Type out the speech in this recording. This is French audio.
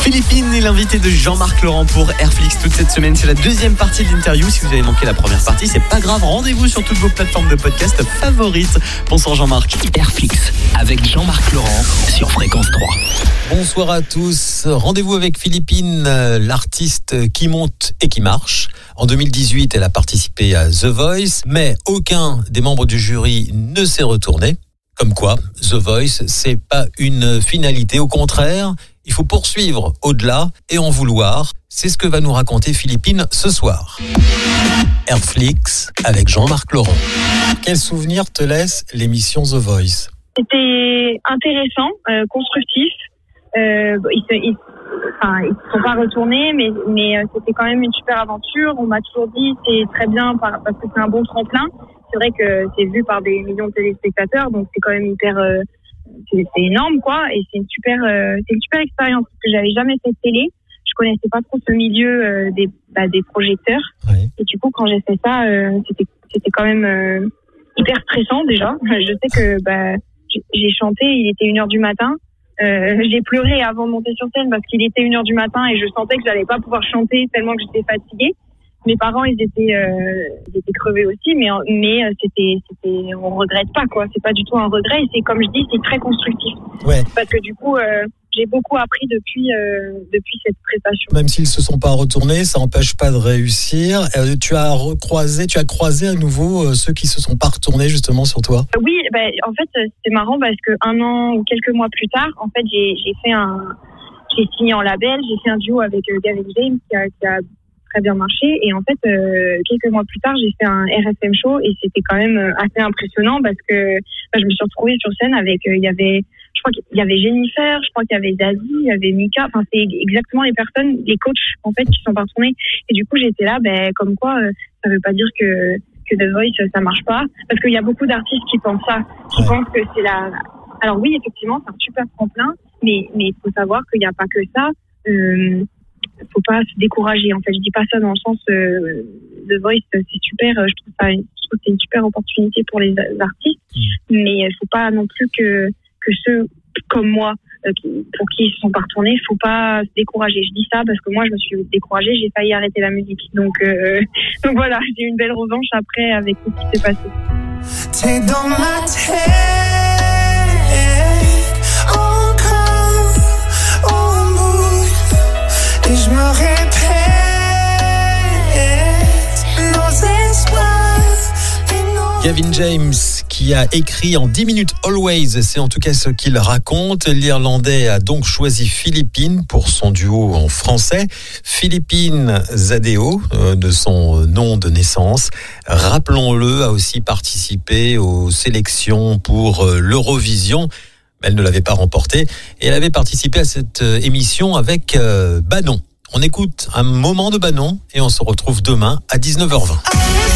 Philippine est l'invité de Jean-Marc Laurent pour Airflix toute cette semaine. C'est la deuxième partie de l'interview. Si vous avez manqué la première partie, c'est pas grave. Rendez-vous sur toutes vos plateformes de podcast favorites. Bonsoir Jean-Marc. Airflix avec Jean-Marc Laurent sur Fréquence 3. Bonsoir à tous. Rendez-vous avec Philippine, euh, l'artiste qui monte et qui marche. En 2018, elle a participé à The Voice, mais aucun des membres du jury ne s'est retourné. Comme quoi, The Voice, c'est pas une finalité. Au contraire, il faut poursuivre au-delà et en vouloir. C'est ce que va nous raconter Philippine ce soir. Airflix avec Jean-Marc Laurent. Quel souvenir te laisse l'émission The Voice? C'était intéressant, euh, constructif. Euh, ils, se, ils, sont pas retournés, mais, mais euh, c'était quand même une super aventure. On m'a toujours dit c'est très bien par- parce que c'est un bon tremplin. C'est vrai que c'est vu par des millions de téléspectateurs, donc c'est quand même hyper, euh, c'est énorme quoi. Et c'est une super, euh, c'est une super expérience parce que j'avais jamais fait de télé. Je connaissais pas trop ce milieu euh, des, bah, des projecteurs. Oui. Et du coup, quand j'ai fait ça, c'était, c'était quand même hyper stressant déjà. Je sais que bah, j'ai- j'ai chanté, il était une heure du matin. Euh, j'ai pleuré avant de monter sur scène parce qu'il était une heure du matin et je sentais que j'allais pas pouvoir chanter tellement que j'étais fatiguée. Mes parents, ils étaient, euh, ils étaient crevés aussi, mais mais euh, c'était, c'était, on regrette pas quoi. C'est pas du tout un regret. Et c'est comme je dis, c'est très constructif Ouais. parce que du coup, euh, j'ai beaucoup appris depuis euh, depuis cette prestation. Même s'ils se sont pas retournés, ça n'empêche pas de réussir. Euh, tu as recroisé, tu as croisé à nouveau euh, ceux qui se sont pas retournés justement sur toi? Oui, ben, en fait, c'est marrant parce que un an ou quelques mois plus tard, en fait, j'ai fait un, j'ai signé en label, j'ai fait un duo avec Gavin James qui a, qui a très bien marché. Et en fait, euh, quelques mois plus tard, j'ai fait un RFM show et c'était quand même euh, assez impressionnant parce que ben, je me suis retrouvée sur scène avec, euh, il y avait, je crois qu'il y avait Jennifer, je crois qu'il y avait Zazie, il y avait Mika. Enfin, c'est exactement les personnes, les coachs en fait qui sont pas. Et du coup, j'étais là, ben comme quoi, euh, ça veut pas dire que que The Voice ça marche pas parce qu'il y a beaucoup d'artistes qui pensent ça, qui Ouais. pensent que c'est la. Alors oui, effectivement, c'est un super tremplin, mais mais il faut savoir qu'il n'y a pas que ça. Euh, faut pas se décourager. En fait, je dis pas ça dans le sens euh, The Voice, c'est super. euh, Je trouve ça, je trouve que c'est une super opportunité pour les a- artistes, mais il faut pas non plus que que ceux comme moi euh, pour qui ils se sont pas retournés, faut pas se décourager. Je dis ça parce que moi, je me suis découragée, j'ai failli arrêter la musique. Donc, euh, donc voilà, j'ai eu une belle revanche après avec tout ce qui s'est passé. T'es dans ma tête, Gavin James qui a écrit en 10 minutes Always, c'est en tout cas ce qu'il raconte. L'Irlandais a donc choisi Philippine pour son duo en français. Philippine Zadeo, euh, de son nom de naissance, rappelons-le, a aussi participé aux sélections pour euh, l'Eurovision. Elle ne l'avait pas remporté et elle avait participé à cette euh, émission avec Banon. On écoute un moment de Banon et on se retrouve demain à 19h20.